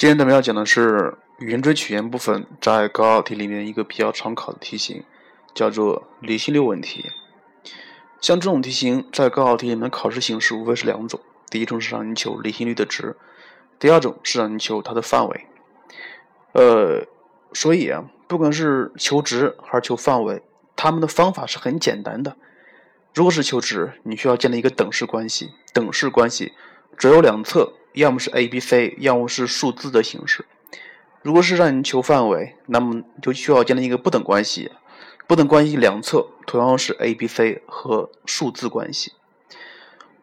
今天咱们要讲的是圆锥曲线部分，在高考题里面一个比较常考的题型，叫做离心率问题。像这种题型，在高考题里面考试形式无非是两种：第一种是让你求离心率的值，第二种是让你求它的范围。呃，所以啊，不管是求值还是求范围，它们的方法是很简单的。如果是求值，你需要建立一个等式关系，等式关系只有两侧。要么是 a、b、c，要么是数字的形式。如果是让你求范围，那么就需要建立一个不等关系。不等关系两侧同样是 a、b、c 和数字关系。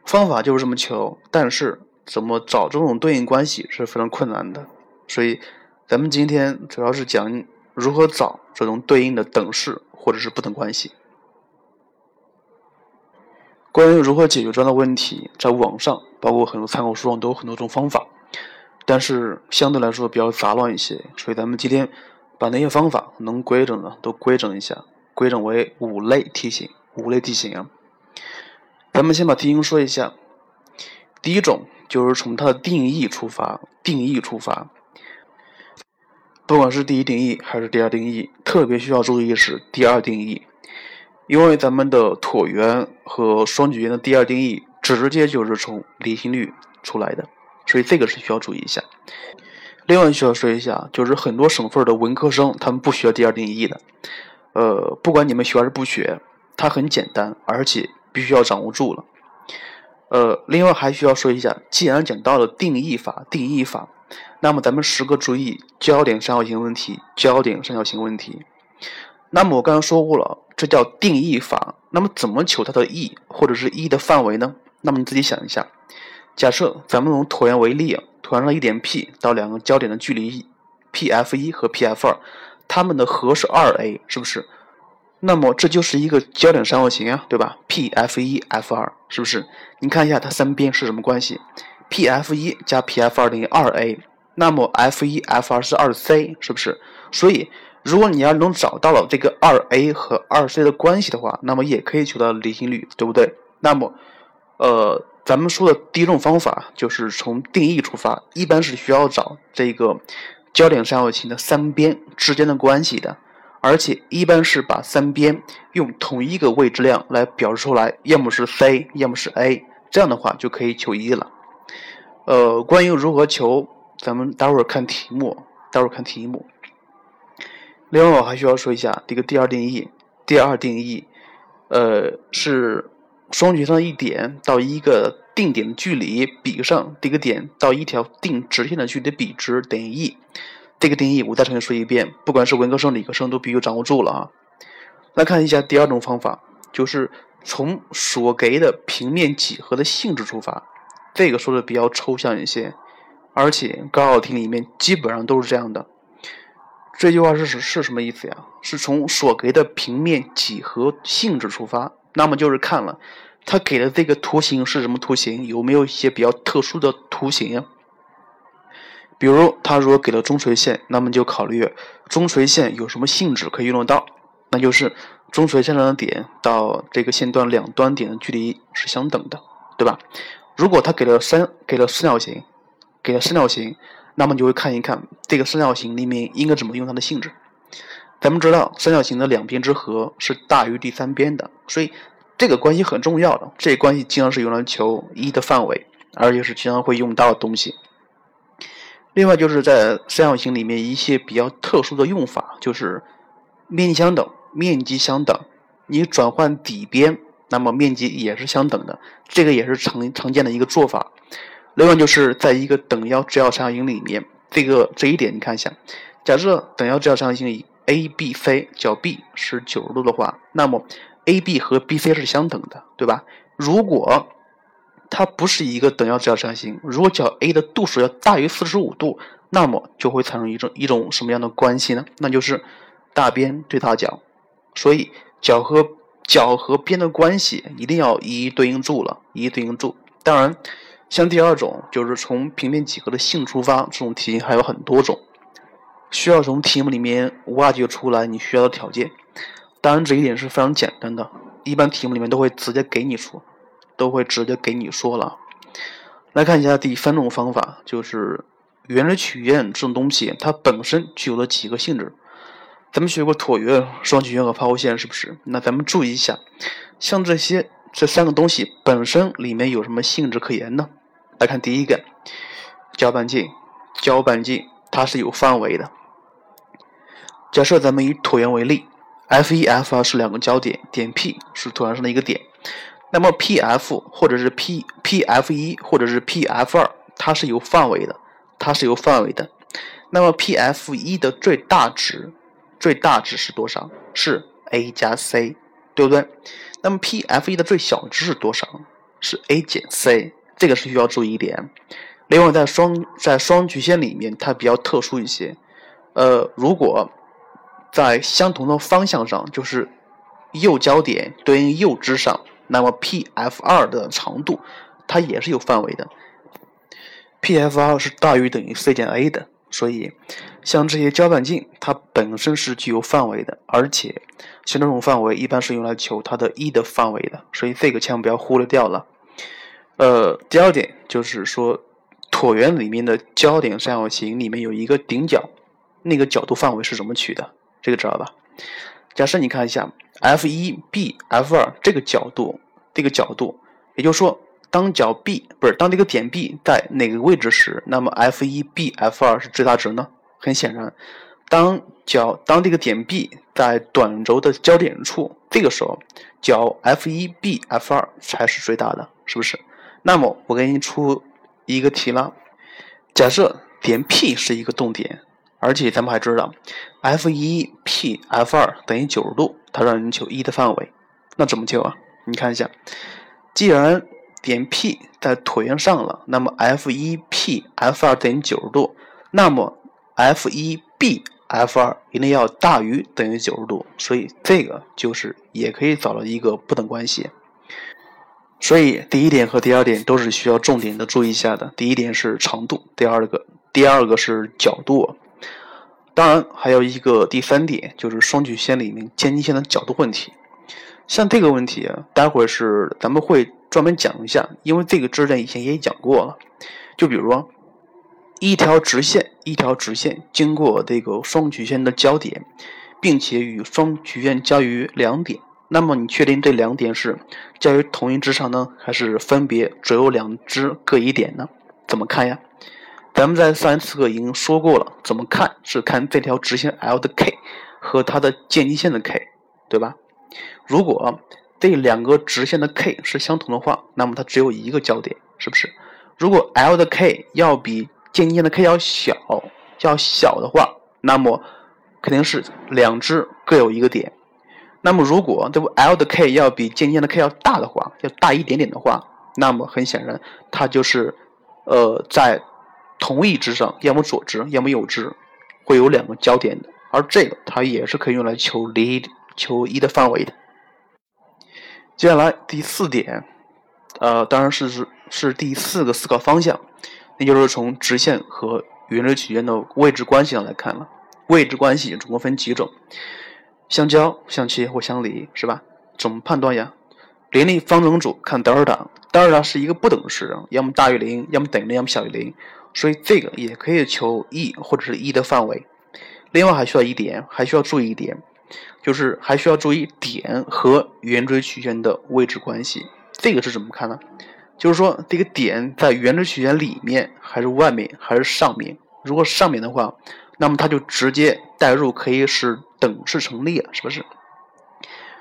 方法就是这么求，但是怎么找这种对应关系是非常困难的。所以咱们今天主要是讲如何找这种对应的等式或者是不等关系。关于如何解决这样的问题，在网上包括很多参考书上都有很多种方法，但是相对来说比较杂乱一些，所以咱们今天把那些方法能规整的都规整一下，规整为五类题型。五类题型啊，咱们先把题型说一下。第一种就是从它的定义出发，定义出发，不管是第一定义还是第二定义，特别需要注意是第二定义。因为咱们的椭圆和双曲线的第二定义直接就是从离心率出来的，所以这个是需要注意一下。另外需要说一下，就是很多省份的文科生他们不学第二定义的，呃，不管你们学还是不学，它很简单，而且必须要掌握住了。呃，另外还需要说一下，既然讲到了定义法，定义法，那么咱们时刻注意焦点三角形问题，焦点三角形问题。那么我刚刚说过了。这叫定义法。那么怎么求它的 e 或者是 e 的范围呢？那么你自己想一下。假设咱们用椭圆为例，椭圆上一点 P 到两个焦点的距离 P(F 一和 P(F 二，它们的和是二 a，是不是？那么这就是一个焦点三角形啊，对吧？P(F 一 F 二，是不是？你看一下它三边是什么关系？P(F 一加 P(F 二等于二 a，那么 F 一 F 二是二 c，是不是？所以。如果你要能找到了这个二 a 和二 c 的关系的话，那么也可以求到离心率，对不对？那么，呃，咱们说的第一种方法就是从定义出发，一般是需要找这个焦点三角形的三边之间的关系的，而且一般是把三边用同一个未知量来表示出来，要么是 c，要么是 a，这样的话就可以求一了。呃，关于如何求，咱们待会儿看题目，待会儿看题目。另外，我还需要说一下这个第二定义。第二定义，呃，是双曲线上一点到一个定点的距离比上这个点到一条定直线的距离的比值等于 e。这个定义我再重新说一遍，不管是文科生、理科生都必须掌握住了啊。来看一下第二种方法，就是从所给的平面几何的性质出发。这个说的比较抽象一些，而且高考题里面基本上都是这样的。这句话是是是什么意思呀？是从所给的平面几何性质出发，那么就是看了他给的这个图形是什么图形，有没有一些比较特殊的图形呀？比如他如果给了中垂线，那么就考虑中垂线有什么性质可以用得到，那就是中垂线上的点到这个线段两端点的距离是相等的，对吧？如果他给了三给了四角形，给了三角形。那么就会看一看这个三角形里面应该怎么用它的性质。咱们知道三角形的两边之和是大于第三边的，所以这个关系很重要的。这关系经常是用来求一的范围，而且是经常会用到的东西。另外就是在三角形里面一些比较特殊的用法，就是面积相等，面积相等，你转换底边，那么面积也是相等的，这个也是常常见的一个做法。另外就是在一个等腰直角三角形里面，这个这一点你看一下，假设等腰直角三角形 A、B、C 角 B 是九十度的话，那么 A、B 和 B、C 是相等的，对吧？如果它不是一个等腰直角三角形，如果角 A 的度数要大于四十五度，那么就会产生一种一种什么样的关系呢？那就是大边对大角，所以角和角和边的关系一定要一一对应住了，一一对应住。当然。像第二种就是从平面几何的性出发，这种题还有很多种，需要从题目里面挖掘出来你需要的条件。当然这一点是非常简单的，一般题目里面都会直接给你说，都会直接给你说了。来看一下第三种方法，就是圆锥曲线这种东西，它本身具有了几个性质。咱们学过椭圆、双曲线和抛物线，是不是？那咱们注意一下，像这些这三个东西本身里面有什么性质可言呢？来看第一个，交半径，交半径它是有范围的。假设咱们以椭圆为例，F 一、F 二是两个交点，点 P 是椭圆上的一个点，那么 PF 或者是 P PF 一或者是 PF 二，它是有范围的，它是有范围的。那么 PF 一的最大值，最大值是多少？是 a 加 c，对不对？那么 PF 一的最小值是多少？是 a 减 c，这个是需要注意一点。另外，在双在双曲线里面，它比较特殊一些。呃，如果在相同的方向上，就是右交点对应右支上，那么 PF 二的长度它也是有范围的。PF 二是大于等于 c 减 a 的，所以像这些交半径，它本身是具有范围的，而且像这种范围一般是用来求它的一的范围的，所以这个千万不要忽略掉了。呃，第二点就是说，椭圆里面的交点三角形里面有一个顶角，那个角度范围是怎么取的？这个知道吧？假设你看一下 F 一 B F 二这个角度，这个角度，也就是说，当角 B 不是当这个点 B 在哪个位置时，那么 F 一 B F 二是最大值呢？很显然，当角当这个点 B 在短轴的交点处，这个时候角 F 一 B F 二才是最大的，是不是？那么我给你出一个题了，假设点 P 是一个动点。而且咱们还知道，F 一 P F 二等于九十度，它让人求一的范围，那怎么求啊？你看一下，既然点 P 在椭圆上了，那么 F 一 P F 二等于九十度，那么 F 一 B F 二一定要大于等于九十度，所以这个就是也可以找到一个不等关系。所以第一点和第二点都是需要重点的注意一下的。第一点是长度，第二个第二个是角度。当然，还有一个第三点，就是双曲线里面渐近线的角度问题。像这个问题，待会儿是咱们会专门讲一下，因为这个知识点以前也讲过了。就比如说，一条直线，一条直线经过这个双曲线的交点，并且与双曲线交于两点，那么你确定这两点是交于同一支上呢，还是分别只有两支各一点呢？怎么看呀？咱们在上一次课已经说过了，怎么看是看这条直线 L 的 K 和它的间近线的 K，对吧？如果这两个直线的 K 是相同的话，那么它只有一个交点，是不是？如果 L 的 K 要比间近线的 K 要小，要小的话，那么肯定是两只各有一个点。那么如果这个 L 的 K 要比间近的 K 要大的话，要大一点点的话，那么很显然它就是呃在。同一支上，要么左支，要么右支，会有两个交点的，而这个它也是可以用来求离求一的范围的。接下来第四点，呃，当然是是是第四个思考方向，那就是从直线和圆锥曲线的位置关系上来看了。位置关系总共分几种？相交、相切或相离，是吧？怎么判断呀？联立方程组看德尔塔，德尔塔是一个不等式，要么大于零，要么等于零，要么小于零。所以这个也可以求 e 或者是 e 的范围。另外还需要一点，还需要注意一点，就是还需要注意点和圆锥曲线的位置关系。这个是怎么看呢？就是说这个点在圆锥曲线里面还是外面还是上面？如果上面的话，那么它就直接代入可以是等式成立了，是不是？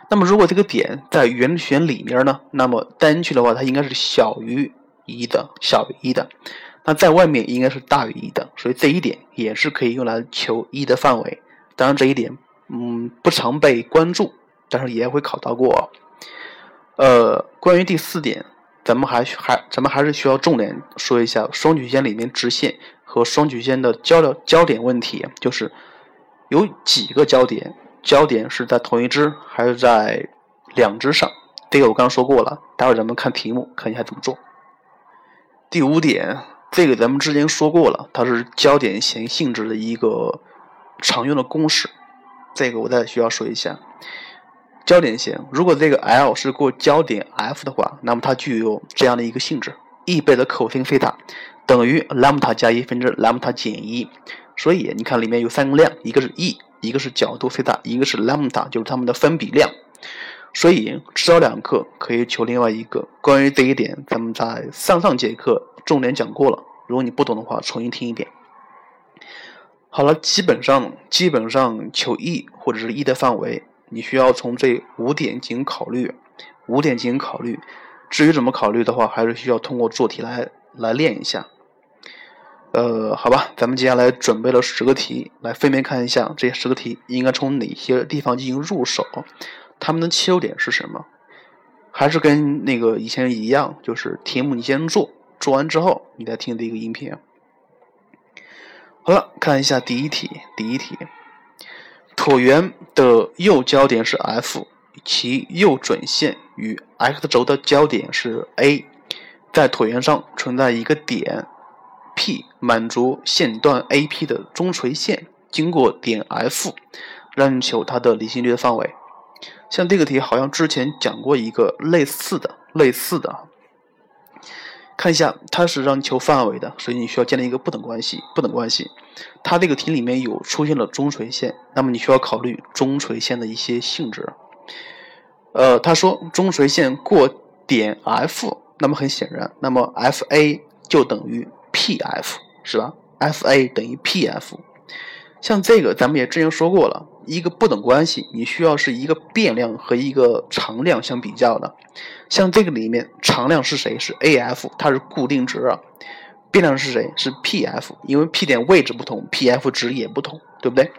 那么如果这个点在圆锥曲线里面呢？那么单曲的话，它应该是小于一的，小于一的。那在外面应该是大于一的，所以这一点也是可以用来求一的范围。当然这一点，嗯，不常被关注，但是也会考到过。呃，关于第四点，咱们还还咱们还是需要重点说一下双曲线里面直线和双曲线的交流焦点问题，就是有几个焦点，焦点是在同一支还是在两支上？这个我刚刚说过了，待会咱们看题目看一下怎么做。第五点。这个咱们之前说过了，它是焦点弦性质的一个常用的公式。这个我再需要说一下，焦点弦如果这个 L 是过焦点 F 的话，那么它具有这样的一个性质：E 倍的 cos 西塔等于兰姆达加一分之兰姆达减一。所以你看里面有三个量，一个是 e，一个是角度 θ，一个是兰姆达，就是它们的分比量。所以迟到两课可以求另外一个。关于这一点，咱们在上上节课重点讲过了。如果你不懂的话，重新听一遍。好了，基本上基本上求 e 或者是 e 的范围，你需要从这五点进行考虑，五点进行考虑。至于怎么考虑的话，还是需要通过做题来来练一下。呃，好吧，咱们接下来准备了十个题，来分别看一下这十个题应该从哪些地方进行入手，它们的切入点是什么？还是跟那个以前一样，就是题目你先做，做完之后你再听这个音频。好了，看一下第一题。第一题，椭圆的右交点是 F，其右准线与 x 轴的交点是 A，在椭圆上存在一个点 P，满足线段 AP 的中垂线经过点 F，让你求它的离心率的范围。像这个题好像之前讲过一个类似的，类似的。看一下，它是让你求范围的，所以你需要建立一个不等关系。不等关系，它这个题里面有出现了中垂线，那么你需要考虑中垂线的一些性质。呃，他说中垂线过点 F，那么很显然，那么 FA 就等于 PF，是吧？FA 等于 PF。像这个，咱们也之前说过了，一个不等关系，你需要是一个变量和一个常量相比较的。像这个里面，常量是谁？是 AF，它是固定值啊。变量是谁？是 PF，因为 P 点位置不同，PF 值也不同，对不对？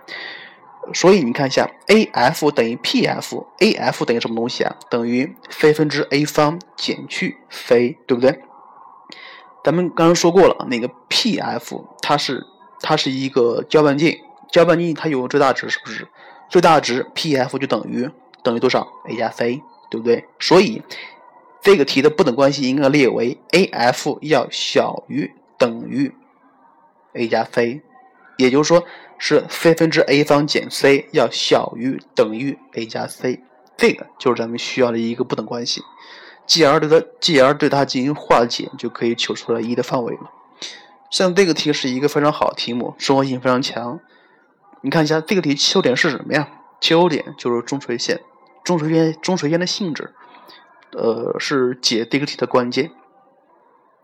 所以你看一下，AF 等于 PF，AF 等于什么东西啊？等于 c 分之 A 方减去 c，对不对？咱们刚刚说过了，那个 PF 它是它是一个交半径。交半径它有最大值，是不是？最大值 P_F 就等于等于多少？A 加 C，对不对？所以这个题的不等关系应该列为 A_F 要小于等于 A 加 C，也就是说是 C 分之 A 方减 C 要小于等于 A 加 C，这个就是咱们需要的一个不等关系。继而对它继而对它进行化解，就可以求出来一的范围了。像这个题是一个非常好的题目，生活性非常强。你看一下这个题切入点是什么呀？切入点就是中垂线，中垂线中垂线的性质，呃，是解这个题的关键。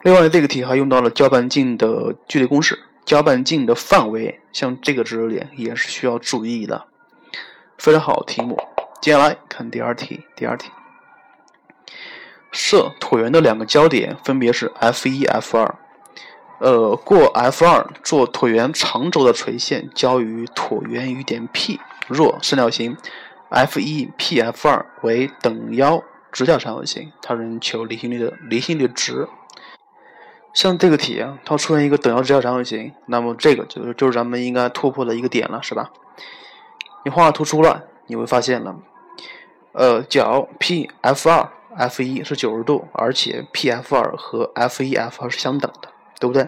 另外，这个题还用到了交半径的距离公式，交半径的范围，像这个知识点也是需要注意的。非常好题目。接下来看第二题，第二题，设椭圆的两个交点分别是 F 一、F 二。呃，过 F 二做椭圆长轴的垂线交于椭圆与点 P，若三角形 F 一 P F 二为等腰直角三角形，它能求离心率的离心率值。像这个题啊，它出现一个等腰直角三角形，那么这个就是就是咱们应该突破的一个点了，是吧？你画图出来，你会发现了，呃，角 P F 二 F 一是九十度，而且 P F 二和 F 一 F 二是相等的。对不对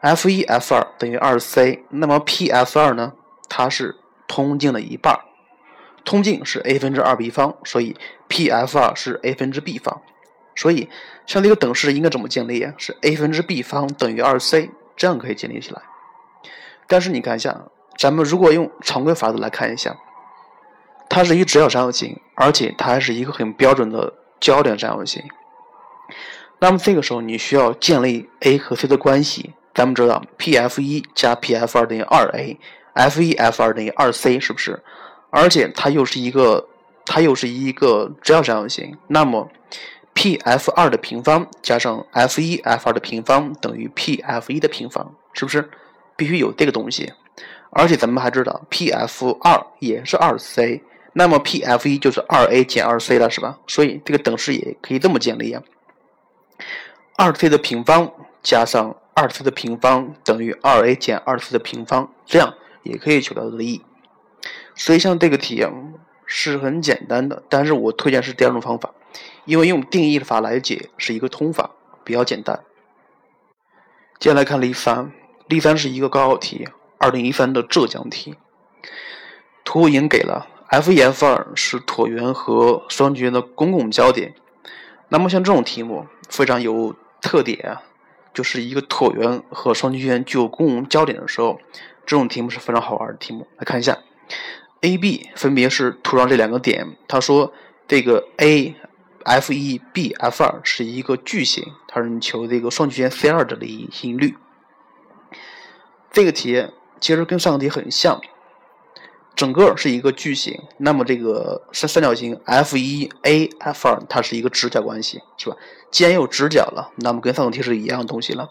？F 一 F 二等于二 C，那么 P F 二呢？它是通径的一半，通径是 a 分之二 b 方，所以 P F 二是 a 分之 b 方。所以像这个等式应该怎么建立呀？是 a 分之 b 方等于二 C，这样可以建立起来。但是你看一下，咱们如果用常规法则来看一下，它是一直角三角形，而且它还是一个很标准的交点三角形。那么这个时候你需要建立 a 和 c 的关系。咱们知道 P F 一加 P F 二等于二 a，F 一 F 二等于二 c，是不是？而且它又是一个它又是一个直角三角形。那么 P F 二的平方加上 F 一 F 二的平方等于 P F 一的平方，是不是？必须有这个东西。而且咱们还知道 P F 二也是二 c，那么 P F 一就是二 a 减二 c 了，是吧？所以这个等式也可以这么建立啊。二 c 的平方加上二 c 的平方等于二 a 减二 c 的平方，这样也可以求到这个 e。所以像这个题是很简单的，但是我推荐是第二种方法，因为用定义法来解是一个通法，比较简单。接下来看例三，例三是一个高考题，二零一三的浙江题。图已经给了，F 一 F 二是椭圆和双曲线的公共交点。那么像这种题目非常有特点，就是一个椭圆和双曲线具有公共交点的时候，这种题目是非常好玩的题目。来看一下，A、B 分别是图上这两个点。他说这个 A、F 一、B、F 二是一个矩形，他让你求这个双曲线 C 二的离心率。这个题其实跟上个题很像。整个是一个矩形，那么这个三三角形 F 一 A F 二它是一个直角关系，是吧？既然有直角了，那么跟上个题是一样的东西了。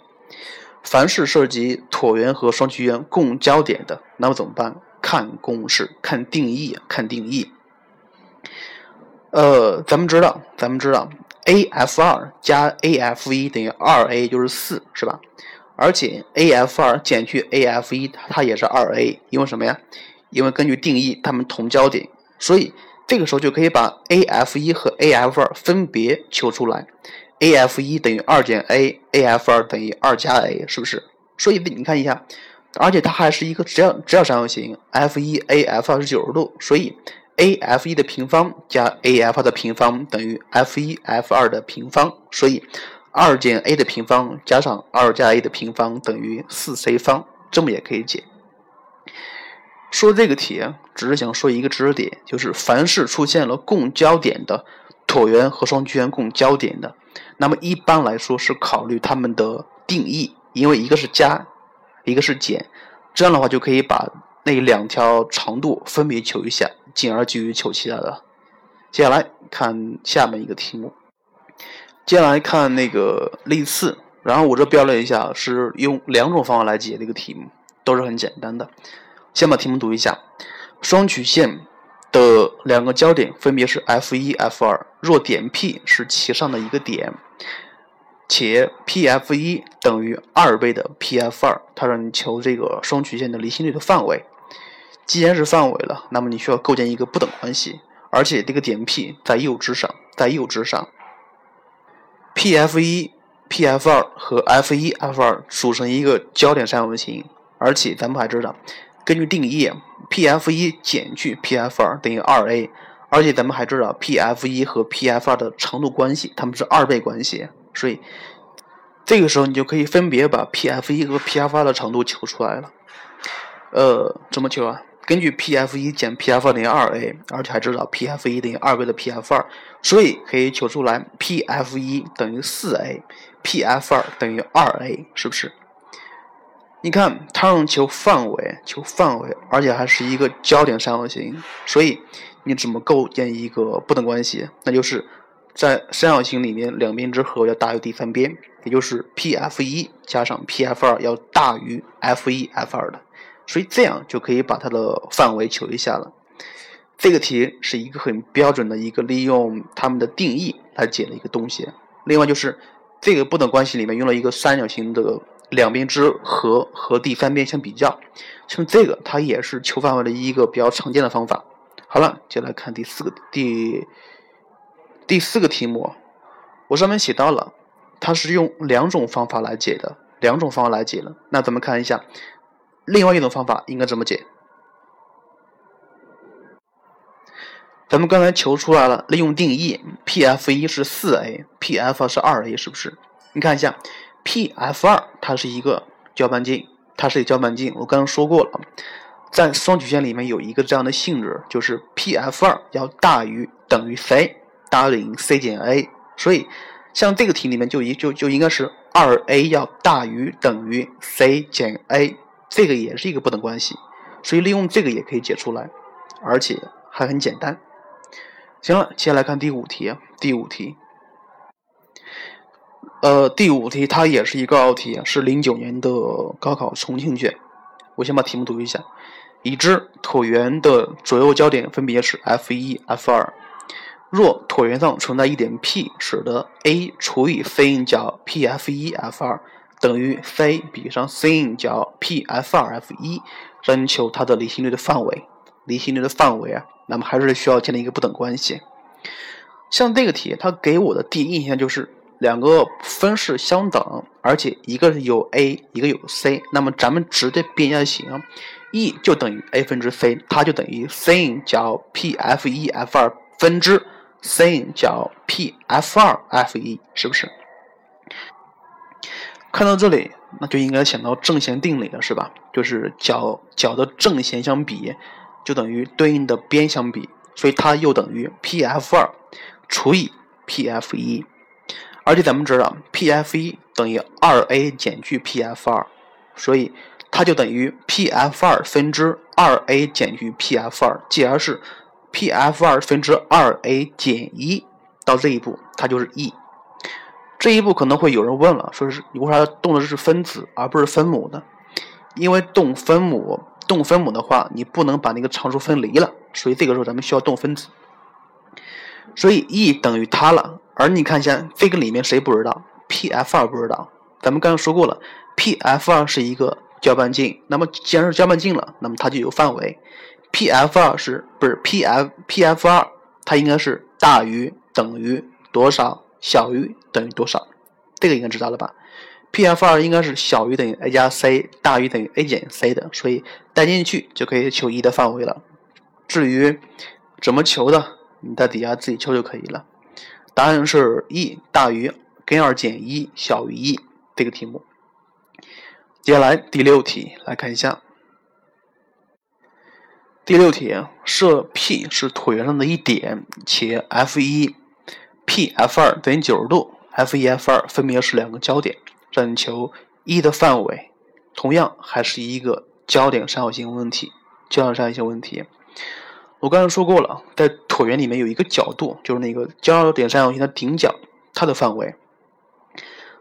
凡是涉及椭圆和双曲线共交点的，那么怎么办？看公式，看定义，看定义。呃，咱们知道，咱们知道 A F 二加 A F 一等于二 A 就是四，是吧？而且 A F 二减去 A F 一，它也是二 A，因为什么呀？因为根据定义，它们同交点，所以这个时候就可以把 A F 一和 A F 二分别求出来。A F 一等于二减 A，A F 二等于二加 A，是不是？所以你看一下，而且它还是一个直角直角三角形，F 一 A F 二是九十度，所以 A F 一的平方加 A F 二的平方等于 F 一 F 二的平方，所以二减 A 的平方加上二加 A 的平方等于四 C 方，这么也可以解。说这个题，只是想说一个知识点，就是凡是出现了共交点的椭圆和双曲线共交点的，那么一般来说是考虑它们的定义，因为一个是加，一个是减，这样的话就可以把那两条长度分别求一下，进而继续求其他的。接下来看下面一个题目，接下来看那个例四，然后我这标了一下，是用两种方法来解这个题目，都是很简单的。先把题目读一下：双曲线的两个交点分别是 F 一、F 二。若点 P 是其上的一个点，且 PF 一等于二倍的 PF 二，它让你求这个双曲线的离心率的范围。既然是范围了，那么你需要构建一个不等关系，而且这个点 P 在右支上，在右支上。PF 一、PF 二和 F 一、F 二组成一个交点三角形，而且咱们还知道。根据定义，P_F 一减去 P_F 二等于二 A，而且咱们还知道 P_F 一和 P_F 二的长度关系，它们是二倍关系，所以这个时候你就可以分别把 P_F 一和 P_F 二的长度求出来了。呃，怎么求啊？根据 P_F 一减 P_F 二等于二 A，而且还知道 P_F 一等于二倍的 P_F 二，所以可以求出来 P_F 一等于四 A，P_F 二等于二 A，是不是？你看，它让求范围，求范围，而且还是一个交点三角形，所以你怎么构建一个不等关系？那就是在三角形里面两边之和要大于第三边，也就是 P_F 一加上 P_F 二要大于 F 一 F 二的，所以这样就可以把它的范围求一下了。这个题是一个很标准的一个利用它们的定义来解的一个东西。另外就是这个不等关系里面用了一个三角形的。两边之和和第三边相比较，像这个它也是求范围的一个比较常见的方法。好了，接下来看第四个第第四个题目，我上面写到了，它是用两种方法来解的，两种方法来解的。那咱们看一下，另外一种方法应该怎么解？咱们刚才求出来了，利用定义，P_F 一是四 A，P_F 是二 A，是不是？你看一下。P_F 二它是一个交半径，它是一个交半径。我刚刚说过了，在双曲线里面有一个这样的性质，就是 P_F 二要大于等于 C，大于 C 减 A。所以像这个题里面就一就就应该是二 A 要大于等于 C 减 A，这个也是一个不等关系。所以利用这个也可以解出来，而且还很简单。行了，接下来看第五题，第五题。呃，第五题它也是一个奥题，是零九年的高考重庆卷。我先把题目读一下：已知椭圆的左右交点分别是 F 一、F 二。若椭圆上存在一点 P，使得 A 除以 sin 角 PF 一 F 二等于 C 比上 sin 角 PF 二 F 一，征求它的离心率的范围。离心率的范围啊，那么还是需要建立一个不等关系。像这个题，它给我的第一印象就是。两个分式相等，而且一个是有 a，一个有 c，那么咱们直接变一下形，e 就等于 a 分之 c，它就等于 sin 角 pf 一 f 二分之 sin 角 pf 二 f 一，是不是？看到这里，那就应该想到正弦定理了，是吧？就是角角的正弦相比，就等于对应的边相比，所以它又等于 P F 二除以 P F 一。而且咱们知道，P F 一等于二 A 减去 P F 二，所以它就等于 P F 二分之二 A 减去 P F 二，既然是 P F 二分之二 A 减一。到这一步，它就是 E。这一步可能会有人问了，说是你为啥动的是分子而不是分母呢？因为动分母，动分母的话，你不能把那个常数分离了，所以这个时候咱们需要动分子。所以 E 等于它了。而你看一下这个里面谁不知道？P F 二不知道。咱们刚刚说过了，P F 二是一个交半径。那么既然是交半径了，那么它就有范围。P F 二是不是 P F P F 二？它应该是大于等于多少？小于等于多少？这个应该知道了吧？P F 二应该是小于等于 a 加 c，大于等于 a 减 c 的，所以代进去就可以求 E 的范围了。至于怎么求的，你在底下自己求就可以了。答案是 E 大于根二减一小于一这个题目。接下来第六题来看一下。第六题，设 P 是椭圆上的一点，且 F 一、P、F 二等于九十度，F 一、F 二分别是两个焦点，让你求 E 的范围。同样还是一个焦点三角形问题，焦点三角形问题。我刚才说过了，在椭圆里面有一个角度，就是那个焦点三角形的顶角，它的范围。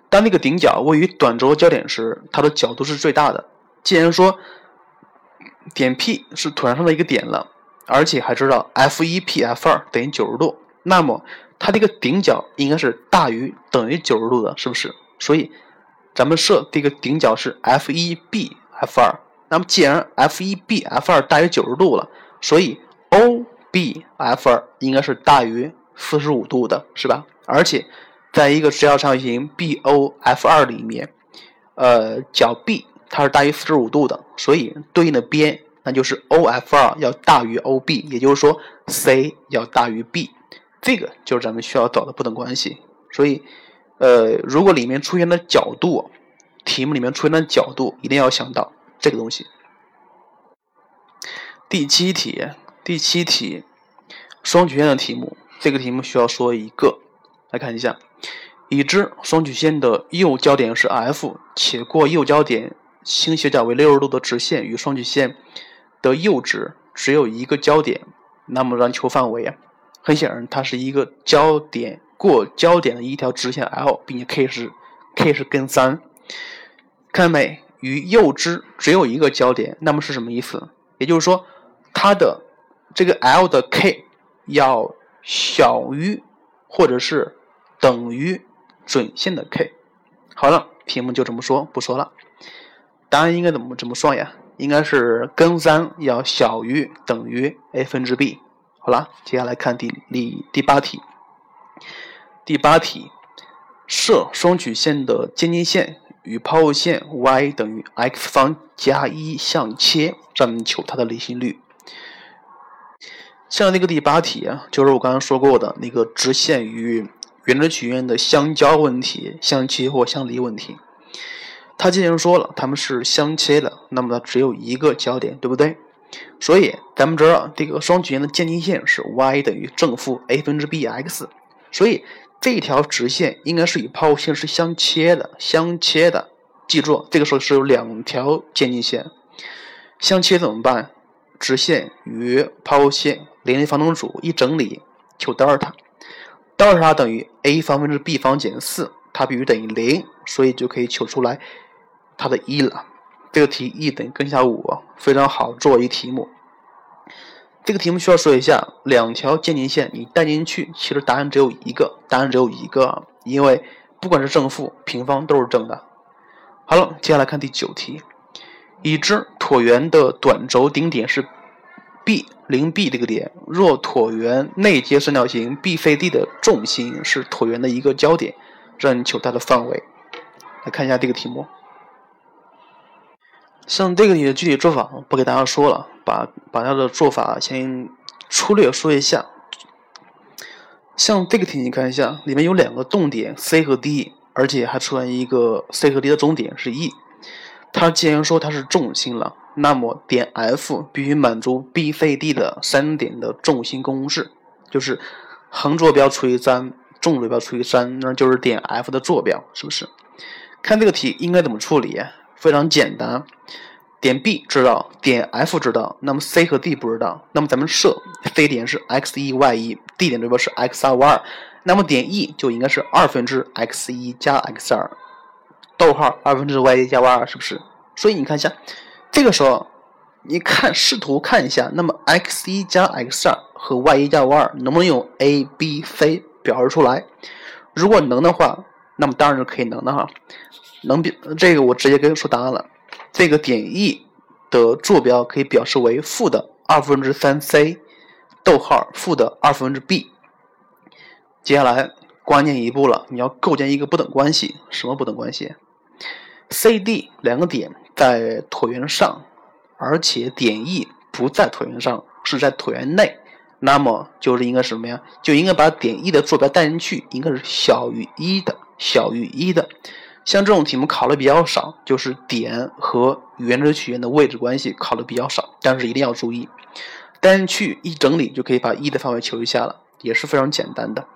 当那个顶角位于短轴焦点时，它的角度是最大的。既然说点 P 是椭圆上的一个点了，而且还知道 F 一 P F 二等于九十度，那么它这个顶角应该是大于等于九十度的，是不是？所以咱们设这个顶角是 F 一 B F 二。那么既然 F 一 B F 二大于九十度了，所以 O B F 二应该是大于四十五度的，是吧？而且，在一个直角三角形 B O F 二里面，呃，角 B 它是大于四十五度的，所以对应的边那就是 O F 二要大于 O B，也就是说 C 要大于 B，这个就是咱们需要找的不等关系。所以，呃，如果里面出现的角度，题目里面出现的角度，一定要想到这个东西。第七题。第七题，双曲线的题目。这个题目需要说一个，来看一下：已知双曲线的右交点是 F，且过右交点倾斜角为六十度的直线与双曲线的右值只有一个交点，那么让求范围啊。很显然，它是一个焦点过焦点的一条直线 L，并且 K 是 K 是根三。看到没？与右支只有一个交点，那么是什么意思？也就是说，它的这个 L 的 K 要小于或者是等于准线的 K。好了，题目就这么说，不说了。答案应该怎么怎么算呀？应该是根三要小于等于 a 分之 b。好了，接下来看第第第八题。第八题，设双曲线的渐近线与抛物线 y 等于 x 方加一相切，让你求它的离心率。像那个第八题啊，就是我刚刚说过的那个直线与圆锥曲线的相交问题、相切或相离问题。他既然说了他们是相切的，那么它只有一个交点，对不对？所以咱们知道这个双曲线的渐近线是 y 等于正负 a 分之 b(x)，所以这条直线应该是与抛物线是相切的，相切的。记住，这个时候是有两条渐近线，相切怎么办？直线与抛物线。联立方程组一整理，求德尔塔，德尔塔等于 a 方分之 b 方减四，它必须等于零，所以就可以求出来它的一了。这个题 e 等于根下五，非常好做一题目。这个题目需要说一下，两条渐近线你带进去，其实答案只有一个，答案只有一个，因为不管是正负、平方都是正的。好了，接下来看第九题，已知椭圆的短轴顶点是。B 零 B 这个点，若椭圆内接三角形 BCD 的重心是椭圆的一个焦点，让你求它的范围。来看一下这个题目。像这个题的具体做法，不给大家说了，把把它的做法先粗略说一下。像这个题，你看一下，里面有两个动点 C 和 D，而且还出现一个 C 和 D 的中点是 E。它既然说它是重心了，那么点 F 必须满足 B、C、D 的三点的重心公式，就是横坐标除以三，纵坐标除以三，那就是点 F 的坐标，是不是？看这个题应该怎么处理？非常简单。点 B 知道，点 F 知道，那么 C 和 D 不知道。那么咱们设 C 点是 x 一 y 一，D 点坐标是 x 二 y 二，那么点 E 就应该是二分之 x 一加 x 二，逗号二分之 y 一加 y 二，是不是？所以你看一下，这个时候你看试图看一下，那么 x 一加 x 二和 y 一加 y 二能不能用 A、B、C 表示出来？如果能的话，那么当然是可以能的哈。能比这个我直接跟你说答案了。这个点 E 的坐标可以表示为负的二分之三 c，逗号负的二分之 b。接下来关键一步了，你要构建一个不等关系。什么不等关系？C、D 两个点在椭圆上，而且点 E 不在椭圆上，是在椭圆内。那么就是应该什么呀？就应该把点 E 的坐标带进去，应该是小于一的，小于一的。像这种题目考的比较少，就是点和圆锥曲线的位置关系考的比较少，但是一定要注意，带进去一整理就可以把 E 的范围求一下了，也是非常简单的。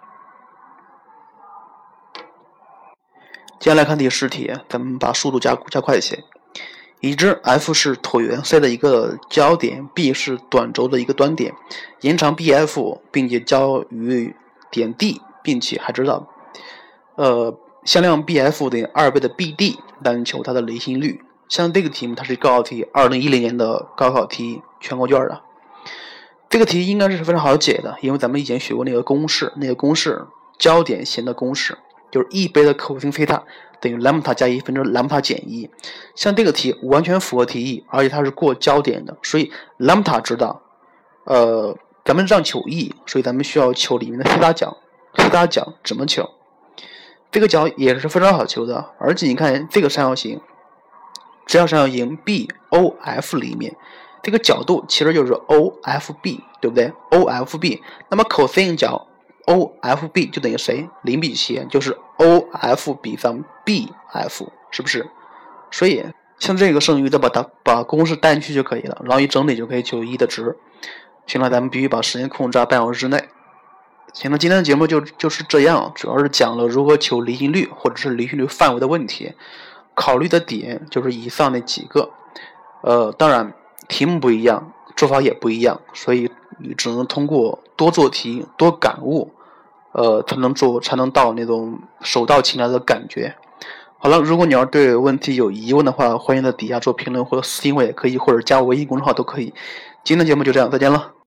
接下来看第十题，咱们把速度加加快一些。已知 F 是椭圆 C 的一个交点，B 是短轴的一个端点，延长 BF，并且交于点 D，并且还知道，呃。向量 BF 等于二倍的 BD，但求它的离心率。像这个题目，它是高考题，二零一零年的高考题，全国卷的。这个题应该是非常好解的，因为咱们以前学过那个公式，那个公式焦点弦的公式就是 E 倍的 cos 西塔等于兰姆达加一分之兰姆达减一。像这个题完全符合题意，而且它是过焦点的，所以兰姆达知道。呃，咱们让求 E，所以咱们需要求里面的西塔角。西塔角怎么求？这个角也是非常好求的，而且你看这个三角形，直角三角形 BOF 里面，这个角度其实就是 OFB，对不对？OFB，那么 cosine 角 OFB 就等于谁？零比七，就是 OF 比上 BF，是不是？所以像这个剩余的，把它把公式带进去就可以了，然后一整理就可以求一的值。行了，咱们必须把时间控制在半小时之内。行，了今天的节目就就是这样，主要是讲了如何求离心率或者是离心率范围的问题，考虑的点就是以上那几个。呃，当然题目不一样，做法也不一样，所以你只能通过多做题、多感悟，呃，才能做，才能到那种手到擒来的感觉。好了，如果你要对问题有疑问的话，欢迎在底下做评论或者私信我也可以，或者加我微信公众号都可以。今天的节目就这样，再见了。